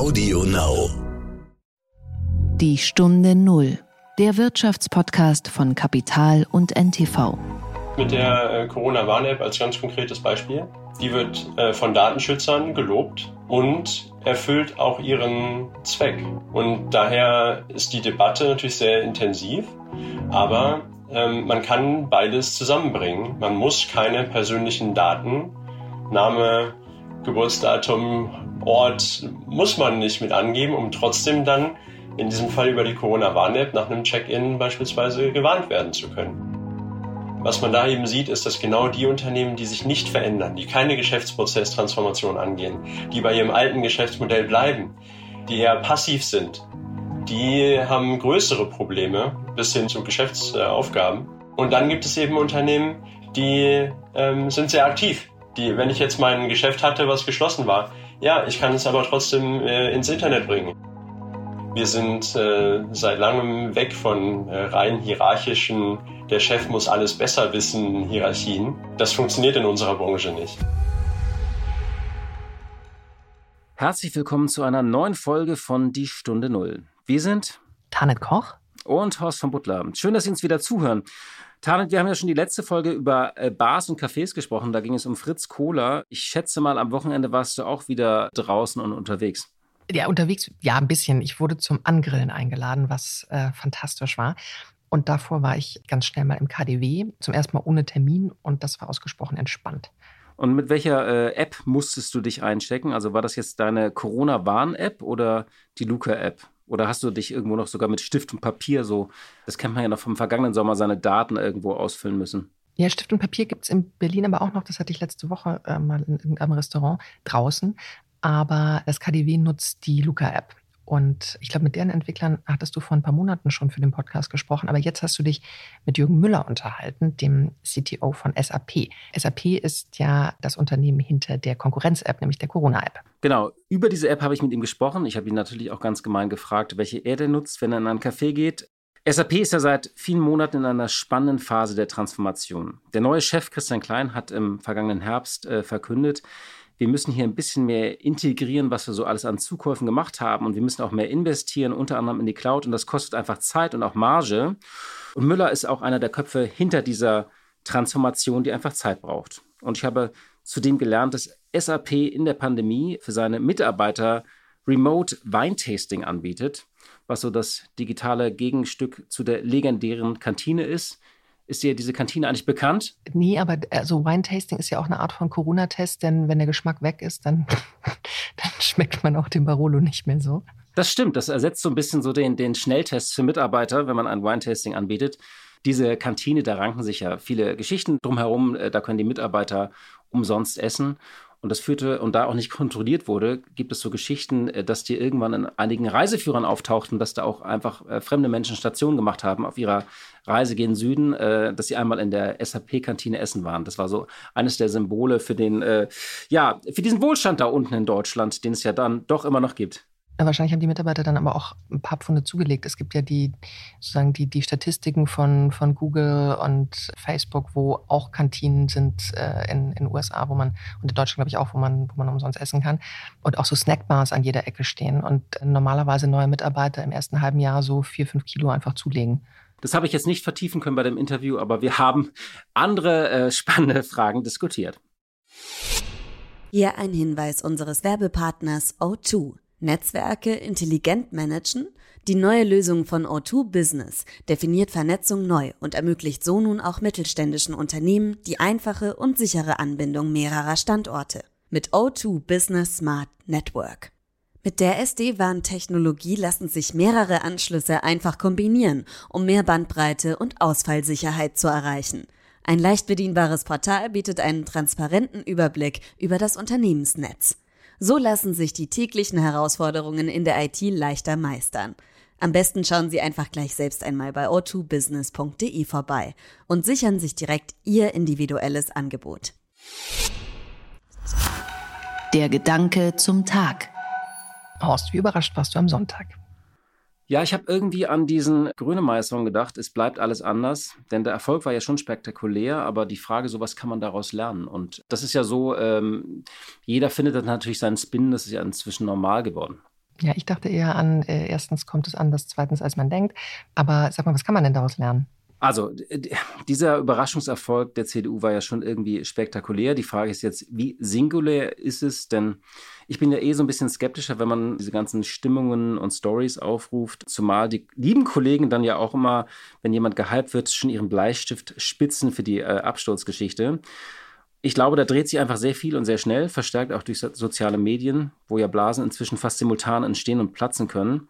Audio Now. Die Stunde Null. Der Wirtschaftspodcast von Kapital und NTV. Mit der äh, Corona-Warn-App als ganz konkretes Beispiel. Die wird äh, von Datenschützern gelobt und erfüllt auch ihren Zweck. Und daher ist die Debatte natürlich sehr intensiv, aber ähm, man kann beides zusammenbringen. Man muss keine persönlichen Daten, Name, Geburtsdatum, Ort muss man nicht mit angeben, um trotzdem dann in diesem Fall über die Corona-Warn-App nach einem Check-in beispielsweise gewarnt werden zu können. Was man da eben sieht, ist, dass genau die Unternehmen, die sich nicht verändern, die keine Geschäftsprozesstransformation angehen, die bei ihrem alten Geschäftsmodell bleiben, die eher passiv sind, die haben größere Probleme bis hin zu Geschäftsaufgaben. Und dann gibt es eben Unternehmen, die ähm, sind sehr aktiv. Die, wenn ich jetzt mein Geschäft hatte, was geschlossen war, ja, ich kann es aber trotzdem äh, ins Internet bringen. Wir sind äh, seit langem weg von äh, rein hierarchischen, der Chef muss alles besser wissen, Hierarchien. Das funktioniert in unserer Branche nicht. Herzlich willkommen zu einer neuen Folge von Die Stunde Null. Wir sind Tanet Koch und Horst von Butler. Schön, dass Sie uns wieder zuhören. Tarek, wir haben ja schon die letzte Folge über äh, Bars und Cafés gesprochen. Da ging es um Fritz Kohler. Ich schätze mal, am Wochenende warst du auch wieder draußen und unterwegs. Ja, unterwegs, ja, ein bisschen. Ich wurde zum Angrillen eingeladen, was äh, fantastisch war. Und davor war ich ganz schnell mal im KDW, zum ersten Mal ohne Termin und das war ausgesprochen entspannt. Und mit welcher äh, App musstest du dich einstecken? Also war das jetzt deine Corona-Warn-App oder die Luca-App? Oder hast du dich irgendwo noch sogar mit Stift und Papier so, das kennt man ja noch vom vergangenen Sommer, seine Daten irgendwo ausfüllen müssen? Ja, Stift und Papier gibt es in Berlin aber auch noch. Das hatte ich letzte Woche äh, mal in irgendeinem Restaurant draußen. Aber das KDW nutzt die Luca-App. Und ich glaube, mit deren Entwicklern hattest du vor ein paar Monaten schon für den Podcast gesprochen. Aber jetzt hast du dich mit Jürgen Müller unterhalten, dem CTO von SAP. SAP ist ja das Unternehmen hinter der Konkurrenz-App, nämlich der Corona-App. Genau. Über diese App habe ich mit ihm gesprochen. Ich habe ihn natürlich auch ganz gemein gefragt, welche er denn nutzt, wenn er in einen Café geht. SAP ist ja seit vielen Monaten in einer spannenden Phase der Transformation. Der neue Chef Christian Klein hat im vergangenen Herbst äh, verkündet, wir müssen hier ein bisschen mehr integrieren, was wir so alles an Zukäufen gemacht haben und wir müssen auch mehr investieren, unter anderem in die Cloud und das kostet einfach Zeit und auch Marge. Und Müller ist auch einer der Köpfe hinter dieser Transformation, die einfach Zeit braucht. Und ich habe zudem gelernt, dass SAP in der Pandemie für seine Mitarbeiter Remote Weintasting anbietet, was so das digitale Gegenstück zu der legendären Kantine ist, ist dir diese Kantine eigentlich bekannt? Nee, aber also Wine-Tasting ist ja auch eine Art von Corona-Test, denn wenn der Geschmack weg ist, dann, dann schmeckt man auch den Barolo nicht mehr so. Das stimmt, das ersetzt so ein bisschen so den, den Schnelltest für Mitarbeiter, wenn man ein Wine-Tasting anbietet. Diese Kantine, da ranken sich ja viele Geschichten drumherum. Äh, da können die Mitarbeiter umsonst essen. Und das führte, und da auch nicht kontrolliert wurde, gibt es so Geschichten, äh, dass die irgendwann in einigen Reiseführern auftauchten, dass da auch einfach äh, fremde Menschen Stationen gemacht haben auf ihrer Reise gen Süden, äh, dass sie einmal in der SAP-Kantine essen waren. Das war so eines der Symbole für den, äh, ja, für diesen Wohlstand da unten in Deutschland, den es ja dann doch immer noch gibt. Wahrscheinlich haben die Mitarbeiter dann aber auch ein paar Pfunde zugelegt. Es gibt ja die, sozusagen die, die Statistiken von, von Google und Facebook, wo auch Kantinen sind äh, in den USA, wo man, und in Deutschland glaube ich auch, wo man, wo man umsonst essen kann. Und auch so Snackbars an jeder Ecke stehen. Und normalerweise neue Mitarbeiter im ersten halben Jahr so vier, fünf Kilo einfach zulegen. Das habe ich jetzt nicht vertiefen können bei dem Interview, aber wir haben andere äh, spannende Fragen diskutiert. Hier ein Hinweis unseres Werbepartners O2. Netzwerke intelligent managen? Die neue Lösung von O2 Business definiert Vernetzung neu und ermöglicht so nun auch mittelständischen Unternehmen die einfache und sichere Anbindung mehrerer Standorte mit O2 Business Smart Network. Mit der SD-WAN-Technologie lassen sich mehrere Anschlüsse einfach kombinieren, um mehr Bandbreite und Ausfallsicherheit zu erreichen. Ein leicht bedienbares Portal bietet einen transparenten Überblick über das Unternehmensnetz. So lassen sich die täglichen Herausforderungen in der IT leichter meistern. Am besten schauen Sie einfach gleich selbst einmal bei o2business.de vorbei und sichern sich direkt Ihr individuelles Angebot. Der Gedanke zum Tag. Horst, wie überrascht warst du am Sonntag? Ja, ich habe irgendwie an diesen Grönemeyer-Song gedacht, es bleibt alles anders, denn der Erfolg war ja schon spektakulär, aber die Frage, so was kann man daraus lernen? Und das ist ja so, ähm, jeder findet dann natürlich seinen Spin, das ist ja inzwischen normal geworden. Ja, ich dachte eher an, äh, erstens kommt es anders, zweitens als man denkt. Aber sag mal, was kann man denn daraus lernen? Also, dieser Überraschungserfolg der CDU war ja schon irgendwie spektakulär. Die Frage ist jetzt, wie singulär ist es? Denn ich bin ja eh so ein bisschen skeptischer, wenn man diese ganzen Stimmungen und Stories aufruft. Zumal die lieben Kollegen dann ja auch immer, wenn jemand gehypt wird, schon ihren Bleistift spitzen für die äh, Absturzgeschichte. Ich glaube, da dreht sich einfach sehr viel und sehr schnell, verstärkt auch durch soziale Medien, wo ja Blasen inzwischen fast simultan entstehen und platzen können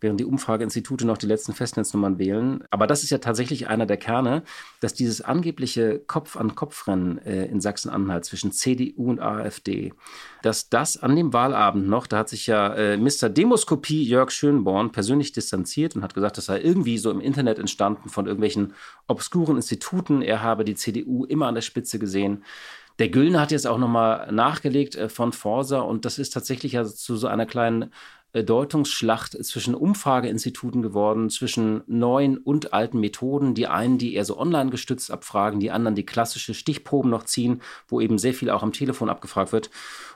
während die Umfrageinstitute noch die letzten Festnetznummern wählen. Aber das ist ja tatsächlich einer der Kerne, dass dieses angebliche Kopf-an-Kopf-Rennen äh, in Sachsen-Anhalt zwischen CDU und AfD, dass das an dem Wahlabend noch, da hat sich ja äh, Mr. Demoskopie Jörg Schönborn persönlich distanziert und hat gesagt, das sei irgendwie so im Internet entstanden von irgendwelchen obskuren Instituten. Er habe die CDU immer an der Spitze gesehen. Der Güllner hat jetzt auch nochmal nachgelegt äh, von Forsa und das ist tatsächlich ja zu so einer kleinen Deutungsschlacht zwischen Umfrageinstituten geworden, zwischen neuen und alten Methoden. Die einen, die eher so online gestützt abfragen, die anderen, die klassische Stichproben noch ziehen, wo eben sehr viel auch am Telefon abgefragt wird.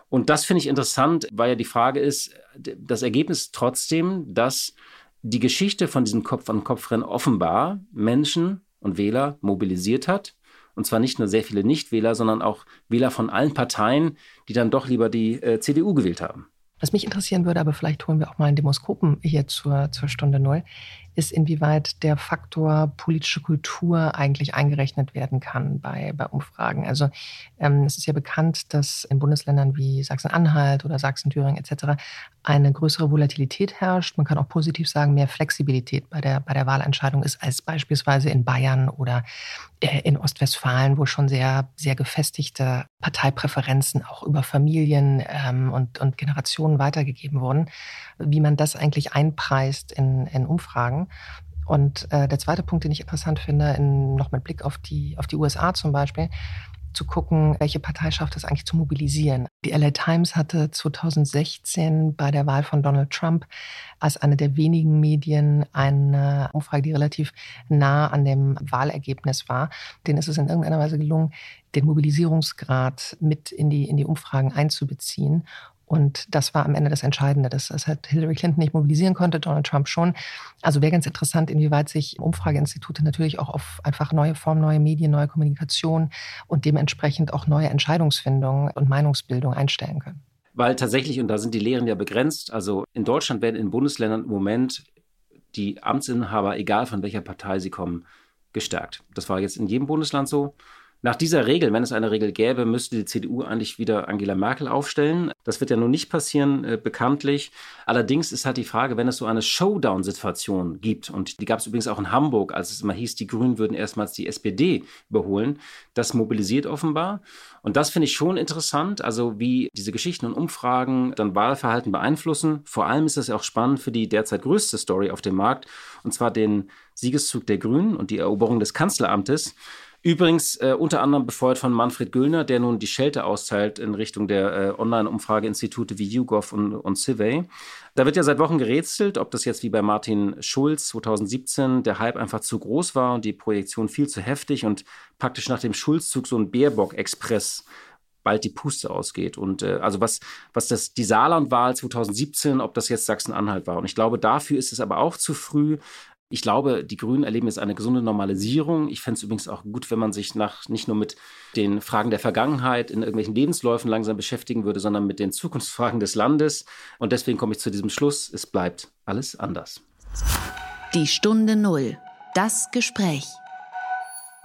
Und das finde ich interessant, weil ja die Frage ist, das Ergebnis trotzdem, dass die Geschichte von diesem Kopf-an-Kopf-Rennen offenbar Menschen und Wähler mobilisiert hat. Und zwar nicht nur sehr viele Nichtwähler, sondern auch Wähler von allen Parteien, die dann doch lieber die äh, CDU gewählt haben. Was mich interessieren würde, aber vielleicht holen wir auch mal einen Demoskopen hier zur, zur Stunde Null, ist, inwieweit der Faktor politische Kultur eigentlich eingerechnet werden kann bei, bei Umfragen. Also ähm, es ist ja bekannt, dass in Bundesländern wie Sachsen-Anhalt oder Sachsen-Thüringen etc. eine größere Volatilität herrscht. Man kann auch positiv sagen, mehr Flexibilität bei der, bei der Wahlentscheidung ist als beispielsweise in Bayern oder äh, in Ostwestfalen, wo schon sehr, sehr gefestigte Parteipräferenzen auch über Familien ähm, und, und Generationen weitergegeben wurden. Wie man das eigentlich einpreist in, in Umfragen. Und äh, der zweite Punkt, den ich interessant finde, in, noch mit Blick auf die, auf die USA zum Beispiel, zu gucken, welche Partei schafft es eigentlich zu mobilisieren. Die LA Times hatte 2016 bei der Wahl von Donald Trump als eine der wenigen Medien eine Umfrage, die relativ nah an dem Wahlergebnis war. Denen ist es in irgendeiner Weise gelungen, den Mobilisierungsgrad mit in die, in die Umfragen einzubeziehen. Und das war am Ende das Entscheidende, dass das halt Hillary Clinton nicht mobilisieren konnte, Donald Trump schon. Also wäre ganz interessant, inwieweit sich Umfrageinstitute natürlich auch auf einfach neue Formen, neue Medien, neue Kommunikation und dementsprechend auch neue Entscheidungsfindung und Meinungsbildung einstellen können. Weil tatsächlich, und da sind die Lehren ja begrenzt, also in Deutschland werden in Bundesländern im Moment die Amtsinhaber, egal von welcher Partei sie kommen, gestärkt. Das war jetzt in jedem Bundesland so. Nach dieser Regel, wenn es eine Regel gäbe, müsste die CDU eigentlich wieder Angela Merkel aufstellen. Das wird ja nun nicht passieren, äh, bekanntlich. Allerdings ist halt die Frage, wenn es so eine Showdown-Situation gibt, und die gab es übrigens auch in Hamburg, als es immer hieß, die Grünen würden erstmals die SPD überholen, das mobilisiert offenbar. Und das finde ich schon interessant, also wie diese Geschichten und Umfragen dann Wahlverhalten beeinflussen. Vor allem ist das ja auch spannend für die derzeit größte Story auf dem Markt, und zwar den Siegeszug der Grünen und die Eroberung des Kanzleramtes. Übrigens äh, unter anderem befeuert von Manfred Güllner, der nun die Schelte austeilt in Richtung der äh, Online-Umfrageinstitute wie YouGov und, und Civey. Da wird ja seit Wochen gerätselt, ob das jetzt wie bei Martin Schulz 2017 der Hype einfach zu groß war und die Projektion viel zu heftig und praktisch nach dem Schulzzug so ein Baerbock-Express bald die Puste ausgeht. Und äh, also was, was das, die Saarlandwahl 2017, ob das jetzt Sachsen-Anhalt war. Und ich glaube, dafür ist es aber auch zu früh. Ich glaube, die Grünen erleben jetzt eine gesunde Normalisierung. Ich fände es übrigens auch gut, wenn man sich nach nicht nur mit den Fragen der Vergangenheit in irgendwelchen Lebensläufen langsam beschäftigen würde, sondern mit den Zukunftsfragen des Landes. Und deswegen komme ich zu diesem Schluss, es bleibt alles anders. Die Stunde Null. Das Gespräch.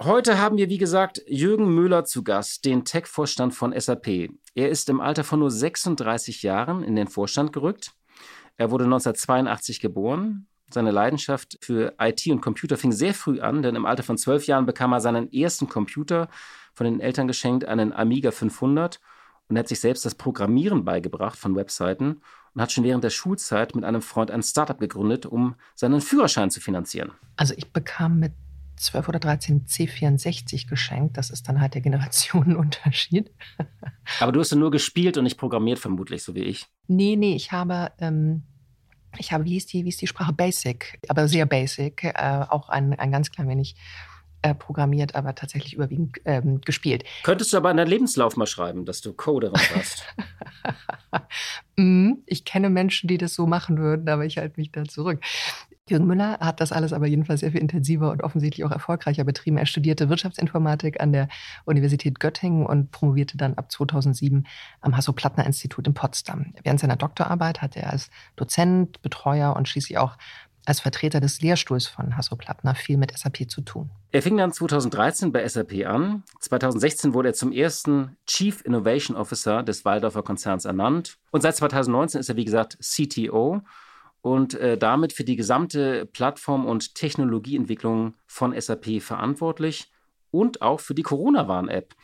Heute haben wir, wie gesagt, Jürgen Müller zu Gast, den Tech-Vorstand von SAP. Er ist im Alter von nur 36 Jahren in den Vorstand gerückt. Er wurde 1982 geboren, seine Leidenschaft für IT und Computer fing sehr früh an, denn im Alter von zwölf Jahren bekam er seinen ersten Computer von den Eltern geschenkt, einen Amiga 500 und hat sich selbst das Programmieren beigebracht von Webseiten und hat schon während der Schulzeit mit einem Freund ein Startup gegründet, um seinen Führerschein zu finanzieren. Also ich bekam mit 12 oder 13 C64 geschenkt. Das ist dann halt der Generationenunterschied. Aber du hast ja nur gespielt und nicht programmiert, vermutlich, so wie ich. Nee, nee, ich habe ähm, ich habe, wie ist die, wie ist die Sprache? Basic, aber sehr basic, äh, auch ein, ein ganz klein wenig äh, programmiert, aber tatsächlich überwiegend ähm, gespielt. Könntest du aber in deinen Lebenslauf mal schreiben, dass du Coderin warst? mm, ich kenne Menschen, die das so machen würden, aber ich halte mich da zurück. Jürgen Müller hat das alles aber jedenfalls sehr viel intensiver und offensichtlich auch erfolgreicher betrieben. Er studierte Wirtschaftsinformatik an der Universität Göttingen und promovierte dann ab 2007 am Hasso-Plattner-Institut in Potsdam. Während seiner Doktorarbeit hatte er als Dozent, Betreuer und schließlich auch als Vertreter des Lehrstuhls von Hasso-Plattner viel mit SAP zu tun. Er fing dann 2013 bei SAP an. 2016 wurde er zum ersten Chief Innovation Officer des Waldorfer Konzerns ernannt. Und seit 2019 ist er, wie gesagt, CTO und äh, damit für die gesamte Plattform- und Technologieentwicklung von SAP verantwortlich und auch für die Corona-Warn-App.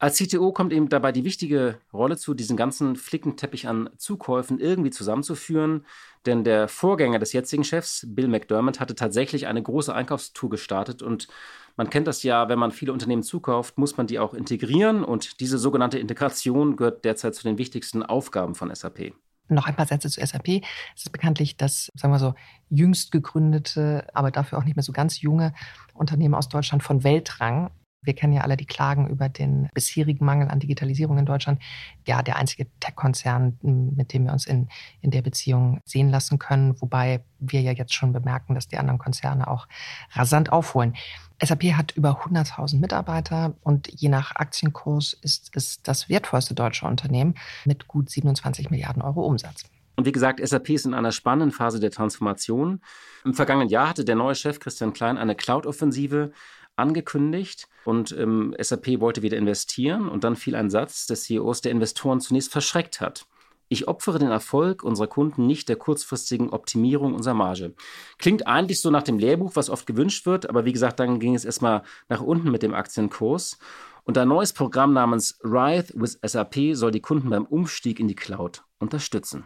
Als CTO kommt ihm dabei die wichtige Rolle zu, diesen ganzen Flickenteppich an Zukäufen irgendwie zusammenzuführen, denn der Vorgänger des jetzigen Chefs, Bill McDermott, hatte tatsächlich eine große Einkaufstour gestartet und man kennt das ja, wenn man viele Unternehmen zukauft, muss man die auch integrieren und diese sogenannte Integration gehört derzeit zu den wichtigsten Aufgaben von SAP. Noch ein paar Sätze zu SAP. Es ist bekanntlich das, sagen wir so, jüngst gegründete, aber dafür auch nicht mehr so ganz junge Unternehmen aus Deutschland von Weltrang. Wir kennen ja alle die Klagen über den bisherigen Mangel an Digitalisierung in Deutschland. Ja, der einzige Tech-Konzern, mit dem wir uns in, in der Beziehung sehen lassen können, wobei wir ja jetzt schon bemerken, dass die anderen Konzerne auch rasant aufholen. SAP hat über 100.000 Mitarbeiter und je nach Aktienkurs ist es das wertvollste deutsche Unternehmen mit gut 27 Milliarden Euro Umsatz. Und wie gesagt, SAP ist in einer spannenden Phase der Transformation. Im vergangenen Jahr hatte der neue Chef Christian Klein eine Cloud-Offensive angekündigt und ähm, SAP wollte wieder investieren und dann fiel ein Satz des CEOs, der Investoren zunächst verschreckt hat. Ich opfere den Erfolg unserer Kunden nicht der kurzfristigen Optimierung unserer Marge. Klingt eigentlich so nach dem Lehrbuch, was oft gewünscht wird, aber wie gesagt, dann ging es erstmal nach unten mit dem Aktienkurs. Und ein neues Programm namens Ride with SAP soll die Kunden beim Umstieg in die Cloud unterstützen.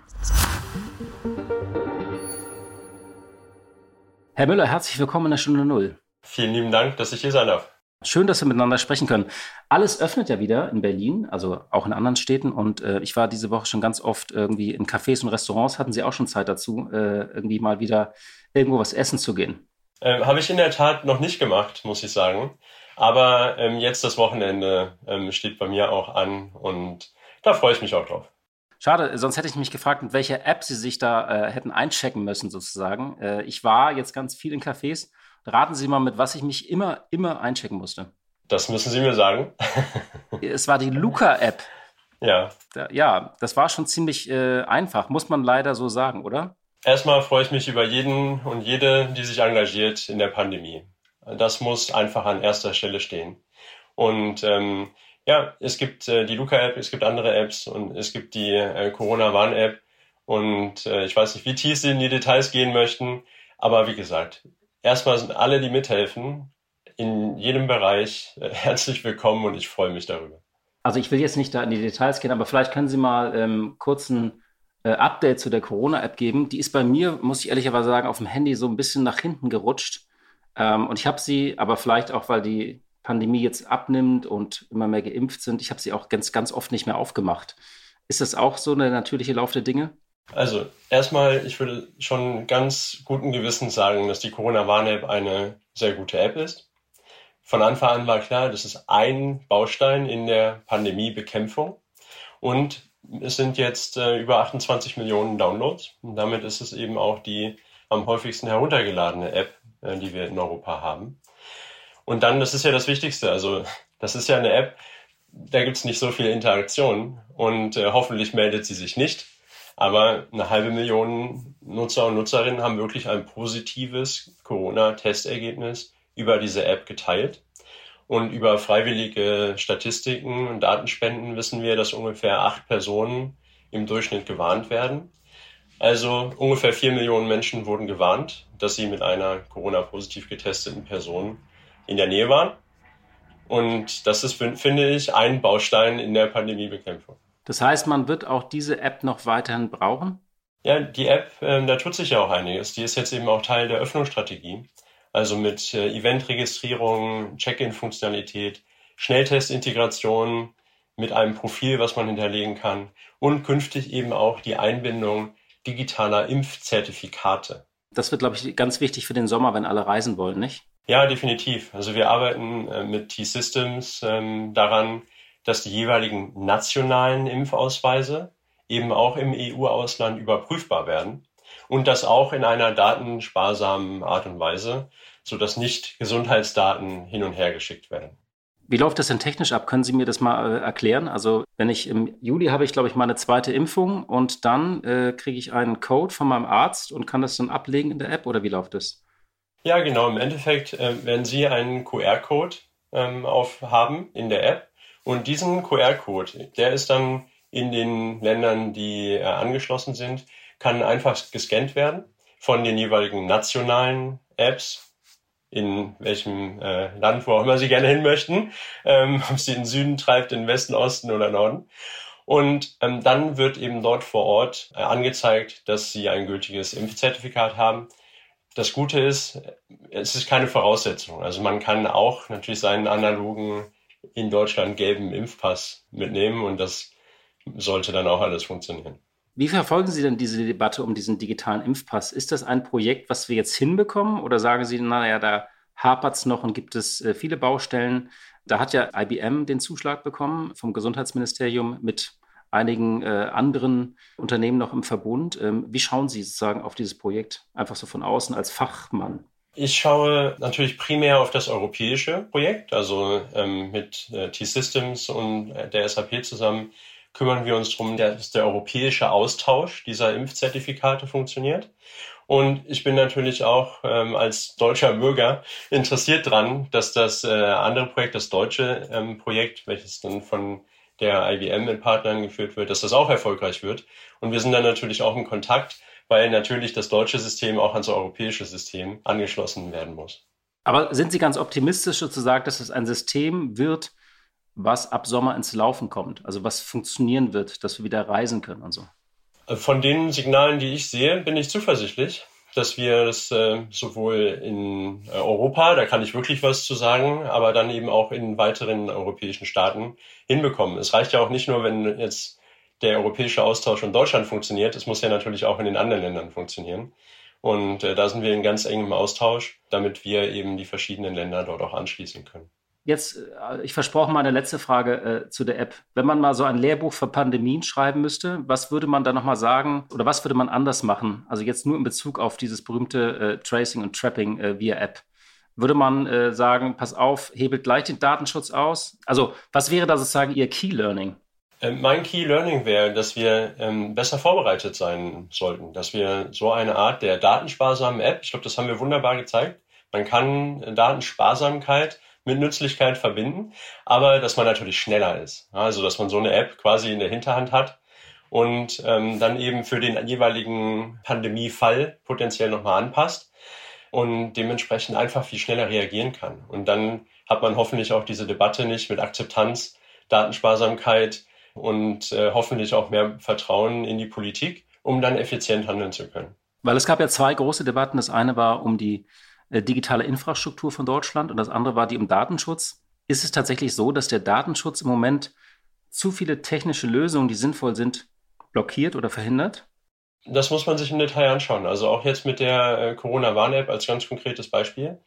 Herr Müller, herzlich willkommen in der Stunde Null. Vielen lieben Dank, dass ich hier sein darf. Schön, dass wir miteinander sprechen können. Alles öffnet ja wieder in Berlin, also auch in anderen Städten. Und äh, ich war diese Woche schon ganz oft irgendwie in Cafés und Restaurants. Hatten Sie auch schon Zeit dazu, äh, irgendwie mal wieder irgendwo was essen zu gehen? Ähm, Habe ich in der Tat noch nicht gemacht, muss ich sagen. Aber ähm, jetzt das Wochenende ähm, steht bei mir auch an und da freue ich mich auch drauf. Schade, sonst hätte ich mich gefragt, mit welcher App Sie sich da äh, hätten einchecken müssen, sozusagen. Äh, ich war jetzt ganz viel in Cafés Raten Sie mal, mit was ich mich immer, immer einchecken musste. Das müssen Sie mir sagen. es war die Luca-App. Ja. Ja, das war schon ziemlich äh, einfach, muss man leider so sagen, oder? Erstmal freue ich mich über jeden und jede, die sich engagiert in der Pandemie. Das muss einfach an erster Stelle stehen. Und ähm, ja, es gibt äh, die Luca-App, es gibt andere Apps und es gibt die äh, Corona-Warn-App. Und äh, ich weiß nicht, wie tief Sie in die Details gehen möchten. Aber wie gesagt, erstmal sind alle, die mithelfen, in jedem Bereich äh, herzlich willkommen und ich freue mich darüber. Also ich will jetzt nicht da in die Details gehen, aber vielleicht können Sie mal ähm, kurz ein äh, Update zu der Corona-App geben. Die ist bei mir, muss ich ehrlicherweise sagen, auf dem Handy so ein bisschen nach hinten gerutscht. Ähm, und ich habe sie, aber vielleicht auch, weil die Pandemie jetzt abnimmt und immer mehr geimpft sind, ich habe sie auch ganz, ganz oft nicht mehr aufgemacht. Ist das auch so eine natürliche Lauf der Dinge? Also erstmal, ich würde schon ganz guten Gewissens sagen, dass die Corona-Warn-App eine sehr gute App ist. Von Anfang an war klar, das ist ein Baustein in der Pandemiebekämpfung. Und es sind jetzt äh, über 28 Millionen Downloads. Und damit ist es eben auch die am häufigsten heruntergeladene App, äh, die wir in Europa haben. Und dann, das ist ja das Wichtigste, also das ist ja eine App, da gibt es nicht so viel Interaktion und äh, hoffentlich meldet sie sich nicht. Aber eine halbe Million Nutzer und Nutzerinnen haben wirklich ein positives Corona-Testergebnis über diese App geteilt. Und über freiwillige Statistiken und Datenspenden wissen wir, dass ungefähr acht Personen im Durchschnitt gewarnt werden. Also ungefähr vier Millionen Menschen wurden gewarnt, dass sie mit einer Corona-positiv getesteten Person in der Nähe waren. Und das ist, finde ich, ein Baustein in der Pandemiebekämpfung. Das heißt, man wird auch diese App noch weiterhin brauchen? Ja, die App, äh, da tut sich ja auch einiges. Die ist jetzt eben auch Teil der Öffnungsstrategie. Also mit äh, Eventregistrierung, Check-in-Funktionalität, Schnelltestintegration mit einem Profil, was man hinterlegen kann und künftig eben auch die Einbindung digitaler Impfzertifikate. Das wird, glaube ich, ganz wichtig für den Sommer, wenn alle reisen wollen, nicht? Ja, definitiv. Also wir arbeiten äh, mit T-Systems ähm, daran, dass die jeweiligen nationalen Impfausweise eben auch im EU-Ausland überprüfbar werden und das auch in einer datensparsamen Art und Weise, sodass nicht Gesundheitsdaten hin und her geschickt werden. Wie läuft das denn technisch ab? Können Sie mir das mal äh, erklären? Also wenn ich im Juli habe ich, glaube ich, meine zweite Impfung und dann äh, kriege ich einen Code von meinem Arzt und kann das dann ablegen in der App oder wie läuft das? Ja, genau. Im Endeffekt äh, werden Sie einen QR-Code ähm, aufhaben in der App und diesen QR-Code, der ist dann in den Ländern, die äh, angeschlossen sind, kann einfach gescannt werden von den jeweiligen nationalen Apps in welchem äh, Land, wo auch immer sie gerne hin möchten, ähm, ob sie in den Süden treibt, in den Westen, Osten oder Norden. Und ähm, dann wird eben dort vor Ort äh, angezeigt, dass sie ein gültiges Impfzertifikat haben. Das Gute ist, es ist keine Voraussetzung. Also man kann auch natürlich seinen analogen in Deutschland gelben Impfpass mitnehmen und das sollte dann auch alles funktionieren. Wie verfolgen Sie denn diese Debatte um diesen digitalen Impfpass? Ist das ein Projekt, was wir jetzt hinbekommen oder sagen Sie, naja, da hapert es noch und gibt es äh, viele Baustellen? Da hat ja IBM den Zuschlag bekommen vom Gesundheitsministerium mit einigen äh, anderen Unternehmen noch im Verbund. Ähm, wie schauen Sie sozusagen auf dieses Projekt einfach so von außen als Fachmann? Ich schaue natürlich primär auf das europäische Projekt, also ähm, mit äh, T-Systems und äh, der SAP zusammen kümmern wir uns darum, dass der europäische Austausch dieser Impfzertifikate funktioniert. Und ich bin natürlich auch ähm, als deutscher Bürger interessiert dran, dass das äh, andere Projekt, das deutsche ähm, Projekt, welches dann von der IBM mit Partnern geführt wird, dass das auch erfolgreich wird. Und wir sind dann natürlich auch in Kontakt, weil natürlich das deutsche System auch ans europäische System angeschlossen werden muss. Aber sind Sie ganz optimistisch sozusagen, dass es ein System wird, was ab Sommer ins Laufen kommt? Also was funktionieren wird, dass wir wieder reisen können und so? Von den Signalen, die ich sehe, bin ich zuversichtlich, dass wir das äh, sowohl in äh, Europa, da kann ich wirklich was zu sagen, aber dann eben auch in weiteren europäischen Staaten hinbekommen. Es reicht ja auch nicht nur, wenn jetzt der europäische Austausch in Deutschland funktioniert, es muss ja natürlich auch in den anderen Ländern funktionieren. Und äh, da sind wir in ganz engem Austausch, damit wir eben die verschiedenen Länder dort auch anschließen können. Jetzt, äh, ich versprochen meine letzte Frage äh, zu der App. Wenn man mal so ein Lehrbuch für Pandemien schreiben müsste, was würde man da nochmal sagen oder was würde man anders machen? Also jetzt nur in Bezug auf dieses berühmte äh, Tracing und Trapping äh, via App. Würde man äh, sagen, pass auf, hebelt gleich den Datenschutz aus? Also was wäre da sozusagen Ihr Key Learning? Ähm, mein Key Learning wäre, dass wir ähm, besser vorbereitet sein sollten, dass wir so eine Art der datensparsamen App, ich glaube, das haben wir wunderbar gezeigt, man kann Datensparsamkeit mit Nützlichkeit verbinden, aber dass man natürlich schneller ist. Also dass man so eine App quasi in der Hinterhand hat und ähm, dann eben für den jeweiligen Pandemiefall potenziell nochmal anpasst und dementsprechend einfach viel schneller reagieren kann. Und dann hat man hoffentlich auch diese Debatte nicht mit Akzeptanz, Datensparsamkeit und äh, hoffentlich auch mehr Vertrauen in die Politik, um dann effizient handeln zu können. Weil es gab ja zwei große Debatten. Das eine war um die äh, digitale Infrastruktur von Deutschland und das andere war die um Datenschutz. Ist es tatsächlich so, dass der Datenschutz im Moment zu viele technische Lösungen, die sinnvoll sind, blockiert oder verhindert? Das muss man sich im Detail anschauen. Also auch jetzt mit der äh, Corona-Warn-App als ganz konkretes Beispiel.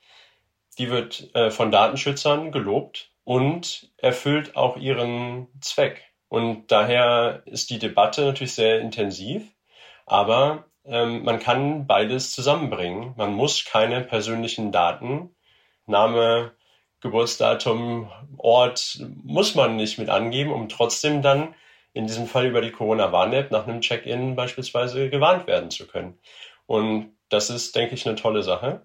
Die wird äh, von Datenschützern gelobt und erfüllt auch ihren Zweck. Und daher ist die Debatte natürlich sehr intensiv. Aber ähm, man kann beides zusammenbringen. Man muss keine persönlichen Daten, Name, Geburtsdatum, Ort, muss man nicht mit angeben, um trotzdem dann in diesem Fall über die Corona-Warn-App nach einem Check-in beispielsweise gewarnt werden zu können. Und das ist, denke ich, eine tolle Sache,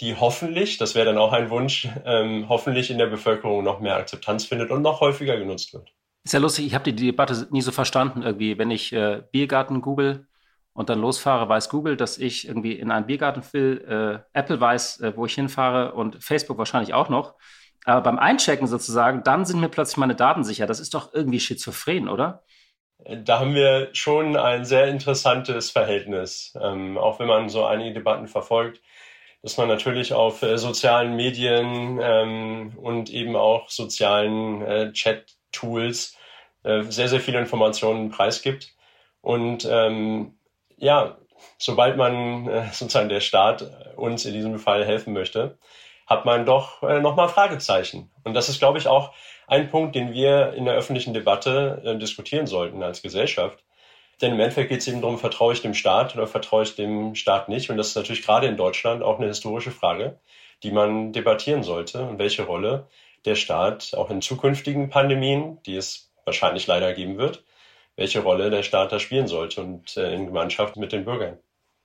die hoffentlich, das wäre dann auch ein Wunsch, ähm, hoffentlich in der Bevölkerung noch mehr Akzeptanz findet und noch häufiger genutzt wird. Ist ja lustig, ich habe die Debatte nie so verstanden irgendwie. Wenn ich äh, Biergarten google, und dann losfahre, weiß Google, dass ich irgendwie in einen Biergarten will. Äh, Apple weiß, äh, wo ich hinfahre und Facebook wahrscheinlich auch noch. Aber beim Einchecken sozusagen, dann sind mir plötzlich meine Daten sicher. Das ist doch irgendwie schizophren, oder? Da haben wir schon ein sehr interessantes Verhältnis, ähm, auch wenn man so einige Debatten verfolgt, dass man natürlich auf äh, sozialen Medien ähm, und eben auch sozialen äh, Chat-Tools äh, sehr, sehr viele Informationen preisgibt. Und ähm, ja, sobald man äh, sozusagen der Staat uns in diesem Fall helfen möchte, hat man doch äh, nochmal Fragezeichen. Und das ist, glaube ich, auch ein Punkt, den wir in der öffentlichen Debatte äh, diskutieren sollten als Gesellschaft. Denn im Endeffekt geht es eben darum, vertraue ich dem Staat oder vertraue ich dem Staat nicht? Und das ist natürlich gerade in Deutschland auch eine historische Frage, die man debattieren sollte und welche Rolle der Staat auch in zukünftigen Pandemien, die es wahrscheinlich leider geben wird, welche Rolle der Staat da spielen sollte und äh, in Gemeinschaft mit den Bürgern.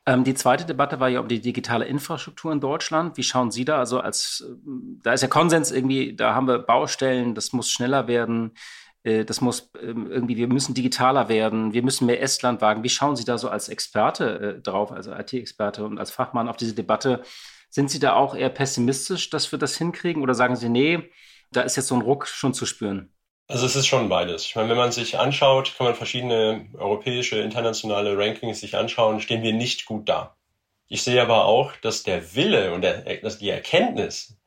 Ähm, die zweite Debatte war ja um die digitale Infrastruktur in Deutschland. Wie schauen Sie da? Also als, äh, da ist ja Konsens irgendwie, da haben wir Baustellen, das muss schneller werden, äh, das muss ähm, irgendwie, wir müssen digitaler werden, wir müssen mehr Estland wagen. Wie schauen Sie da so als Experte äh, drauf, also IT-Experte und als Fachmann auf diese Debatte? Sind Sie da auch eher pessimistisch, dass wir das hinkriegen oder sagen Sie, nee, da ist jetzt so ein Ruck schon zu spüren? Also es ist schon beides. Ich meine, wenn man sich anschaut, kann man verschiedene europäische, internationale Rankings sich anschauen, stehen wir nicht gut da. Ich sehe aber auch, dass der Wille und der, die Erkenntnis,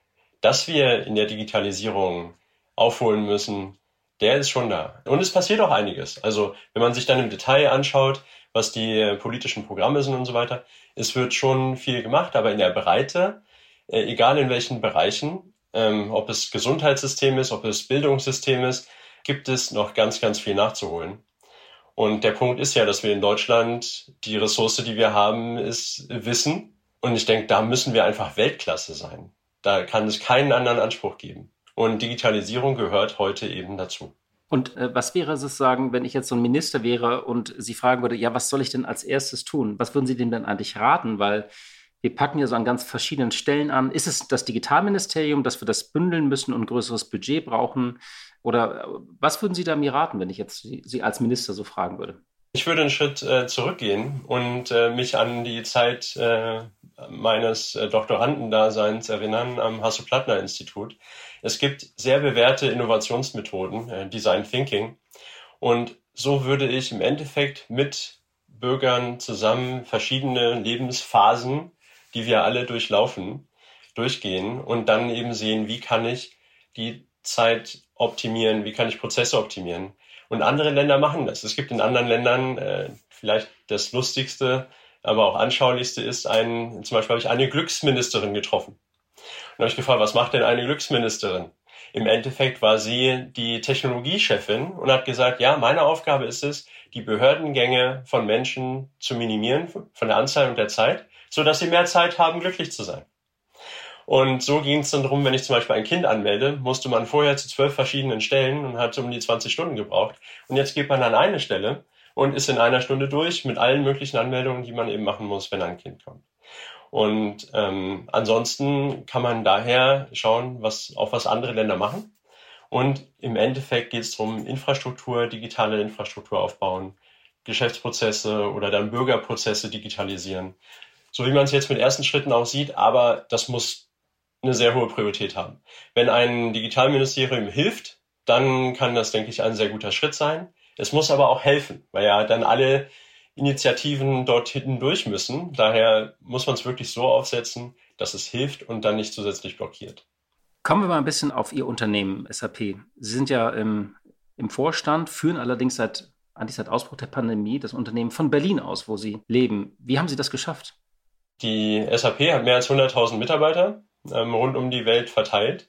dass wir in der Digitalisierung aufholen müssen, der ist schon da. Und es passiert auch einiges. Also wenn man sich dann im Detail anschaut, was die politischen Programme sind und so weiter, es wird schon viel gemacht, aber in der Breite, äh, egal in welchen Bereichen, ähm, ob es Gesundheitssystem ist, ob es Bildungssystem ist, gibt es noch ganz, ganz viel nachzuholen. Und der Punkt ist ja, dass wir in Deutschland die Ressource, die wir haben, ist Wissen. Und ich denke, da müssen wir einfach Weltklasse sein. Da kann es keinen anderen Anspruch geben. Und Digitalisierung gehört heute eben dazu. Und äh, was wäre es sagen, wenn ich jetzt so ein Minister wäre und Sie fragen würde, ja, was soll ich denn als erstes tun? Was würden Sie dem denn eigentlich raten? Weil wir packen ja so an ganz verschiedenen Stellen an. Ist es das Digitalministerium, dass wir das bündeln müssen und ein größeres Budget brauchen? Oder äh, was würden Sie da mir raten, wenn ich jetzt Sie als Minister so fragen würde? Ich würde einen Schritt äh, zurückgehen und äh, mich an die Zeit äh, meines äh, Doktorandendaseins erinnern am Hasso-Plattner-Institut. Es gibt sehr bewährte Innovationsmethoden, äh, Design Thinking. Und so würde ich im Endeffekt mit Bürgern zusammen verschiedene Lebensphasen, die wir alle durchlaufen, durchgehen und dann eben sehen, wie kann ich die Zeit optimieren, wie kann ich Prozesse optimieren. Und andere Länder machen das. Es gibt in anderen Ländern äh, vielleicht das lustigste, aber auch anschaulichste ist ein, zum Beispiel habe ich eine Glücksministerin getroffen. Und habe ich gefragt, was macht denn eine Glücksministerin? Im Endeffekt war sie die Technologiechefin und hat gesagt, ja, meine Aufgabe ist es, die Behördengänge von Menschen zu minimieren, von der Anzahl und der Zeit, so dass sie mehr Zeit haben, glücklich zu sein. Und so ging es dann darum, wenn ich zum Beispiel ein Kind anmelde, musste man vorher zu zwölf verschiedenen Stellen und hat um die 20 Stunden gebraucht. Und jetzt geht man an eine Stelle und ist in einer Stunde durch mit allen möglichen Anmeldungen, die man eben machen muss, wenn ein Kind kommt. Und ähm, ansonsten kann man daher schauen, was auch was andere Länder machen. Und im Endeffekt geht es darum, Infrastruktur, digitale Infrastruktur aufbauen, Geschäftsprozesse oder dann Bürgerprozesse digitalisieren. So wie man es jetzt mit ersten Schritten auch sieht, aber das muss eine sehr hohe Priorität haben. Wenn ein Digitalministerium hilft, dann kann das, denke ich, ein sehr guter Schritt sein. Es muss aber auch helfen, weil ja dann alle Initiativen dort hinten durch müssen. Daher muss man es wirklich so aufsetzen, dass es hilft und dann nicht zusätzlich blockiert. Kommen wir mal ein bisschen auf Ihr Unternehmen SAP. Sie sind ja im, im Vorstand, führen allerdings seit, eigentlich seit Ausbruch der Pandemie das Unternehmen von Berlin aus, wo Sie leben. Wie haben Sie das geschafft? Die SAP hat mehr als 100.000 Mitarbeiter ähm, rund um die Welt verteilt,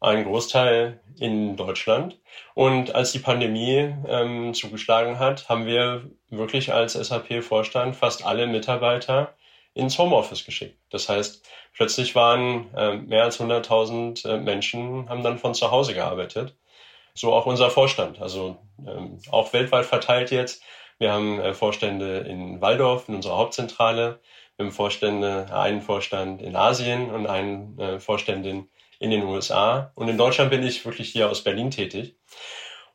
ein Großteil in Deutschland. Und als die Pandemie ähm, zugeschlagen hat, haben wir wirklich als SAP-Vorstand fast alle Mitarbeiter ins Homeoffice geschickt. Das heißt, plötzlich waren äh, mehr als 100.000 äh, Menschen, haben dann von zu Hause gearbeitet. So auch unser Vorstand, also ähm, auch weltweit verteilt jetzt. Wir haben äh, Vorstände in Waldorf, in unserer Hauptzentrale. Haben Vorstände, einen Vorstand in Asien und einen äh, Vorständin in den USA. Und in Deutschland bin ich wirklich hier aus Berlin tätig.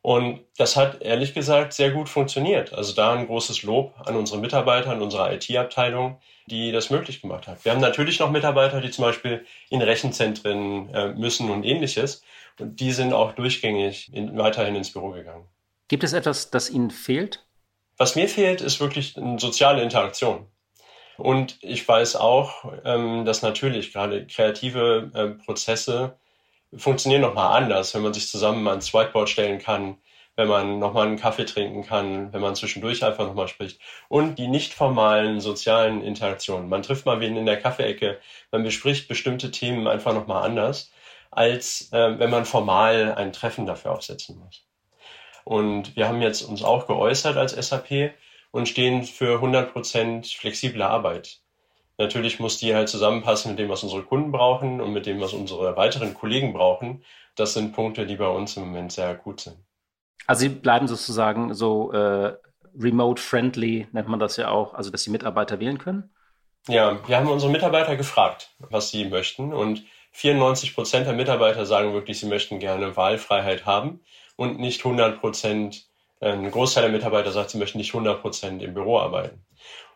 Und das hat ehrlich gesagt sehr gut funktioniert. Also da ein großes Lob an unsere Mitarbeiter, an unsere IT-Abteilung, die das möglich gemacht hat. Wir haben natürlich noch Mitarbeiter, die zum Beispiel in Rechenzentren äh, müssen und ähnliches. Und die sind auch durchgängig in, weiterhin ins Büro gegangen. Gibt es etwas, das Ihnen fehlt? Was mir fehlt, ist wirklich eine soziale Interaktion. Und ich weiß auch, ähm, dass natürlich gerade kreative äh, Prozesse funktionieren nochmal anders, wenn man sich zusammen ans Whiteboard stellen kann, wenn man nochmal einen Kaffee trinken kann, wenn man zwischendurch einfach nochmal spricht. Und die nicht formalen sozialen Interaktionen. Man trifft mal wen in der Kaffeeecke, man bespricht bestimmte Themen einfach nochmal anders, als äh, wenn man formal ein Treffen dafür aufsetzen muss. Und wir haben jetzt uns auch geäußert als SAP und stehen für 100% flexible Arbeit. Natürlich muss die halt zusammenpassen mit dem, was unsere Kunden brauchen und mit dem, was unsere weiteren Kollegen brauchen. Das sind Punkte, die bei uns im Moment sehr gut sind. Also sie bleiben sozusagen so äh, remote-friendly, nennt man das ja auch, also dass die Mitarbeiter wählen können? Ja, wir haben unsere Mitarbeiter gefragt, was sie möchten. Und 94 Prozent der Mitarbeiter sagen wirklich, sie möchten gerne Wahlfreiheit haben und nicht 100 Prozent. Ein Großteil der Mitarbeiter sagt, sie möchten nicht 100 Prozent im Büro arbeiten.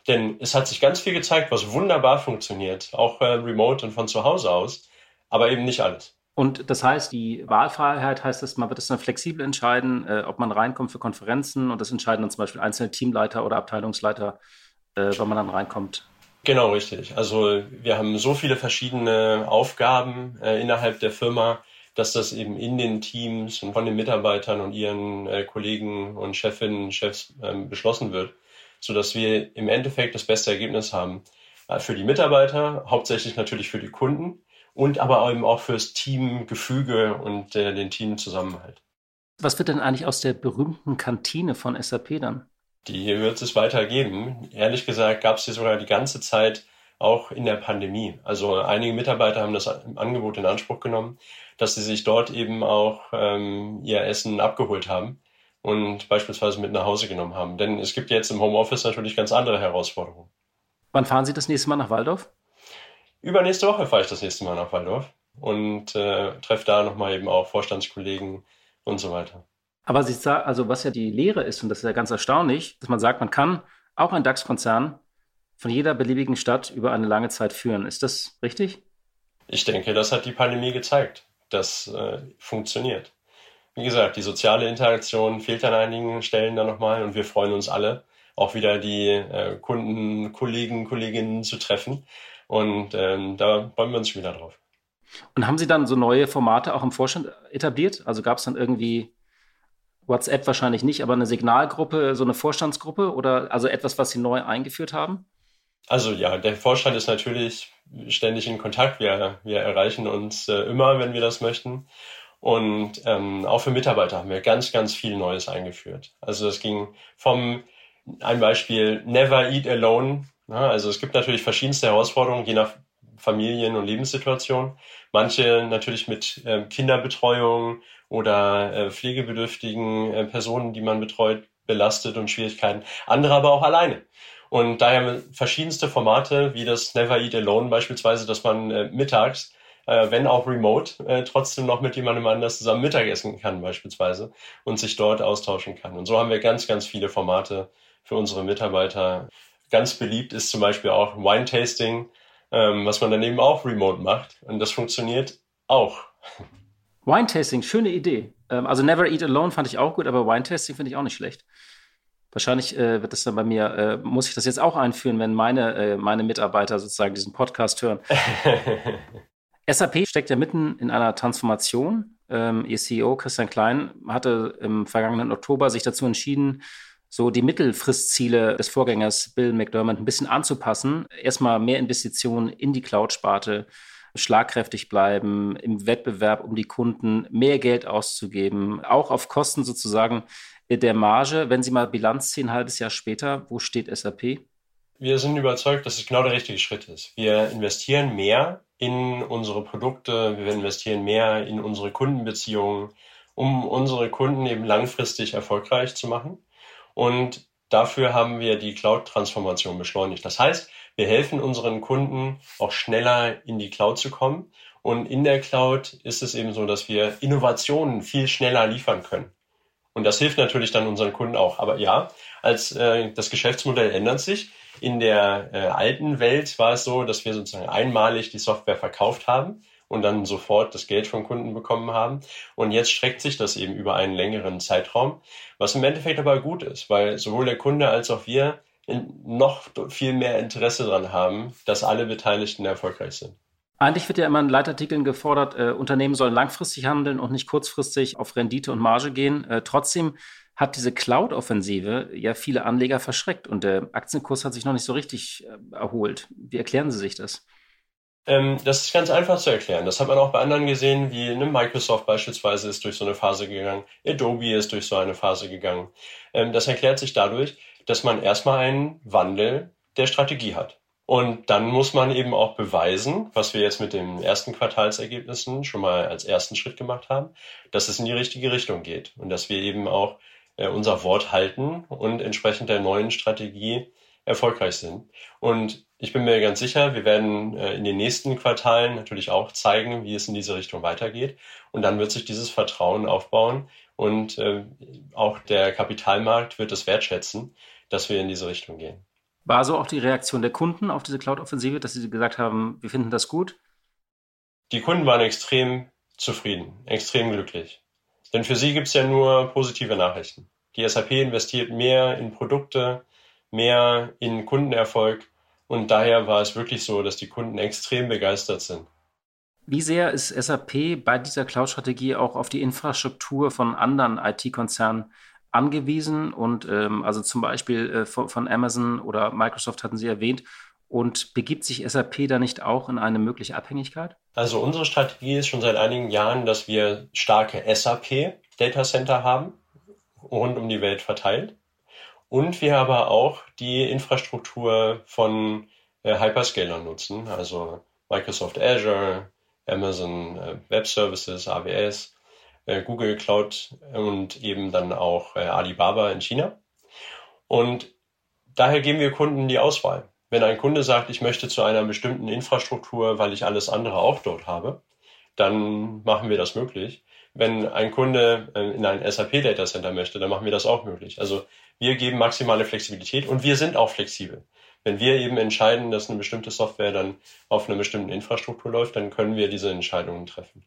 Denn es hat sich ganz viel gezeigt, was wunderbar funktioniert, auch äh, remote und von zu Hause aus, aber eben nicht alles. Und das heißt, die Wahlfreiheit heißt es, man wird es dann flexibel entscheiden, äh, ob man reinkommt für Konferenzen und das entscheiden dann zum Beispiel einzelne Teamleiter oder Abteilungsleiter, äh, wann man dann reinkommt. Genau, richtig. Also wir haben so viele verschiedene Aufgaben äh, innerhalb der Firma, dass das eben in den Teams und von den Mitarbeitern und ihren äh, Kollegen und Chefinnen und Chefs ähm, beschlossen wird, sodass wir im Endeffekt das beste Ergebnis haben äh, für die Mitarbeiter, hauptsächlich natürlich für die Kunden und aber eben auch fürs Teamgefüge und äh, den Teamzusammenhalt. Was wird denn eigentlich aus der berühmten Kantine von SAP dann? Die wird es weiter geben. Ehrlich gesagt gab es die sogar die ganze Zeit auch in der Pandemie. Also einige Mitarbeiter haben das Angebot in Anspruch genommen, dass sie sich dort eben auch ähm, ihr Essen abgeholt haben und beispielsweise mit nach Hause genommen haben. Denn es gibt jetzt im Homeoffice natürlich ganz andere Herausforderungen. Wann fahren Sie das nächste Mal nach Waldorf? Übernächste Woche fahre ich das nächste Mal nach Waldorf und äh, treffe da nochmal eben auch Vorstandskollegen und so weiter. Aber Sie sagen, also was ja die Lehre ist, und das ist ja ganz erstaunlich, dass man sagt, man kann auch ein DAX-Konzern von jeder beliebigen Stadt über eine lange Zeit führen. Ist das richtig? Ich denke, das hat die Pandemie gezeigt. Das äh, funktioniert. Wie gesagt, die soziale Interaktion fehlt an einigen Stellen dann nochmal und wir freuen uns alle, auch wieder die äh, Kunden, Kollegen, Kolleginnen zu treffen. Und ähm, da freuen wir uns schon wieder drauf. Und haben Sie dann so neue Formate auch im Vorstand etabliert? Also gab es dann irgendwie WhatsApp wahrscheinlich nicht, aber eine Signalgruppe, so eine Vorstandsgruppe oder also etwas, was Sie neu eingeführt haben? Also ja, der Vorstand ist natürlich ständig in Kontakt. Wir, wir erreichen uns äh, immer, wenn wir das möchten. Und ähm, auch für Mitarbeiter haben wir ganz, ganz viel Neues eingeführt. Also das ging vom, ein Beispiel, Never Eat Alone ja, also es gibt natürlich verschiedenste Herausforderungen, je nach Familien- und Lebenssituation. Manche natürlich mit äh, Kinderbetreuung oder äh, pflegebedürftigen äh, Personen, die man betreut, belastet und Schwierigkeiten. Andere aber auch alleine. Und daher verschiedenste Formate, wie das Never Eat Alone beispielsweise, dass man äh, mittags, äh, wenn auch remote, äh, trotzdem noch mit jemandem anders zusammen Mittagessen kann beispielsweise und sich dort austauschen kann. Und so haben wir ganz, ganz viele Formate für unsere Mitarbeiter Ganz beliebt ist zum Beispiel auch Wine-Tasting, ähm, was man dann eben auch remote macht. Und das funktioniert auch. Wine-Tasting, schöne Idee. Ähm, also Never Eat Alone fand ich auch gut, aber Wine-Tasting finde ich auch nicht schlecht. Wahrscheinlich äh, wird das dann bei mir, äh, muss ich das jetzt auch einführen, wenn meine, äh, meine Mitarbeiter sozusagen diesen Podcast hören. SAP steckt ja mitten in einer Transformation. Ähm, ihr CEO Christian Klein hatte im vergangenen Oktober sich dazu entschieden, so die Mittelfristziele des Vorgängers Bill McDermott ein bisschen anzupassen. Erstmal mehr Investitionen in die Cloud-Sparte, schlagkräftig bleiben, im Wettbewerb um die Kunden mehr Geld auszugeben, auch auf Kosten sozusagen der Marge. Wenn Sie mal Bilanz ziehen, ein halbes Jahr später, wo steht SAP? Wir sind überzeugt, dass es genau der richtige Schritt ist. Wir investieren mehr in unsere Produkte, wir investieren mehr in unsere Kundenbeziehungen, um unsere Kunden eben langfristig erfolgreich zu machen. Und dafür haben wir die Cloud-Transformation beschleunigt. Das heißt, wir helfen unseren Kunden auch schneller in die Cloud zu kommen. Und in der Cloud ist es eben so, dass wir Innovationen viel schneller liefern können. Und das hilft natürlich dann unseren Kunden auch. Aber ja, als äh, das Geschäftsmodell ändert sich. In der äh, alten Welt war es so, dass wir sozusagen einmalig die Software verkauft haben und dann sofort das Geld vom Kunden bekommen haben. Und jetzt streckt sich das eben über einen längeren Zeitraum, was im Endeffekt aber gut ist, weil sowohl der Kunde als auch wir noch viel mehr Interesse daran haben, dass alle Beteiligten erfolgreich sind. Eigentlich wird ja immer in Leitartikeln gefordert, äh, Unternehmen sollen langfristig handeln und nicht kurzfristig auf Rendite und Marge gehen. Äh, trotzdem hat diese Cloud-Offensive ja viele Anleger verschreckt und der Aktienkurs hat sich noch nicht so richtig äh, erholt. Wie erklären Sie sich das? Ähm, das ist ganz einfach zu erklären. Das hat man auch bei anderen gesehen, wie ne, Microsoft beispielsweise ist durch so eine Phase gegangen, Adobe ist durch so eine Phase gegangen. Ähm, das erklärt sich dadurch, dass man erstmal einen Wandel der Strategie hat. Und dann muss man eben auch beweisen, was wir jetzt mit den ersten Quartalsergebnissen schon mal als ersten Schritt gemacht haben, dass es in die richtige Richtung geht und dass wir eben auch äh, unser Wort halten und entsprechend der neuen Strategie erfolgreich sind. Und ich bin mir ganz sicher, wir werden äh, in den nächsten Quartalen natürlich auch zeigen, wie es in diese Richtung weitergeht. Und dann wird sich dieses Vertrauen aufbauen und äh, auch der Kapitalmarkt wird es wertschätzen, dass wir in diese Richtung gehen. War so auch die Reaktion der Kunden auf diese Cloud-Offensive, dass sie gesagt haben, wir finden das gut? Die Kunden waren extrem zufrieden, extrem glücklich. Denn für sie gibt es ja nur positive Nachrichten. Die SAP investiert mehr in Produkte, mehr in Kundenerfolg und daher war es wirklich so, dass die Kunden extrem begeistert sind. Wie sehr ist SAP bei dieser Cloud-Strategie auch auf die Infrastruktur von anderen IT-Konzernen angewiesen und ähm, also zum Beispiel äh, von, von, Amazon oder Microsoft hatten Sie erwähnt. Und begibt sich SAP da nicht auch in eine mögliche Abhängigkeit? Also unsere Strategie ist schon seit einigen Jahren, dass wir starke SAP Data Center haben, rund um die Welt verteilt. Und wir aber auch die Infrastruktur von äh, Hyperscalern nutzen, also Microsoft Azure, Amazon äh, Web Services, AWS Google Cloud und eben dann auch äh, Alibaba in China. Und daher geben wir Kunden die Auswahl. Wenn ein Kunde sagt, ich möchte zu einer bestimmten Infrastruktur, weil ich alles andere auch dort habe, dann machen wir das möglich. Wenn ein Kunde äh, in ein SAP Data Center möchte, dann machen wir das auch möglich. Also wir geben maximale Flexibilität und wir sind auch flexibel. Wenn wir eben entscheiden, dass eine bestimmte Software dann auf einer bestimmten Infrastruktur läuft, dann können wir diese Entscheidungen treffen.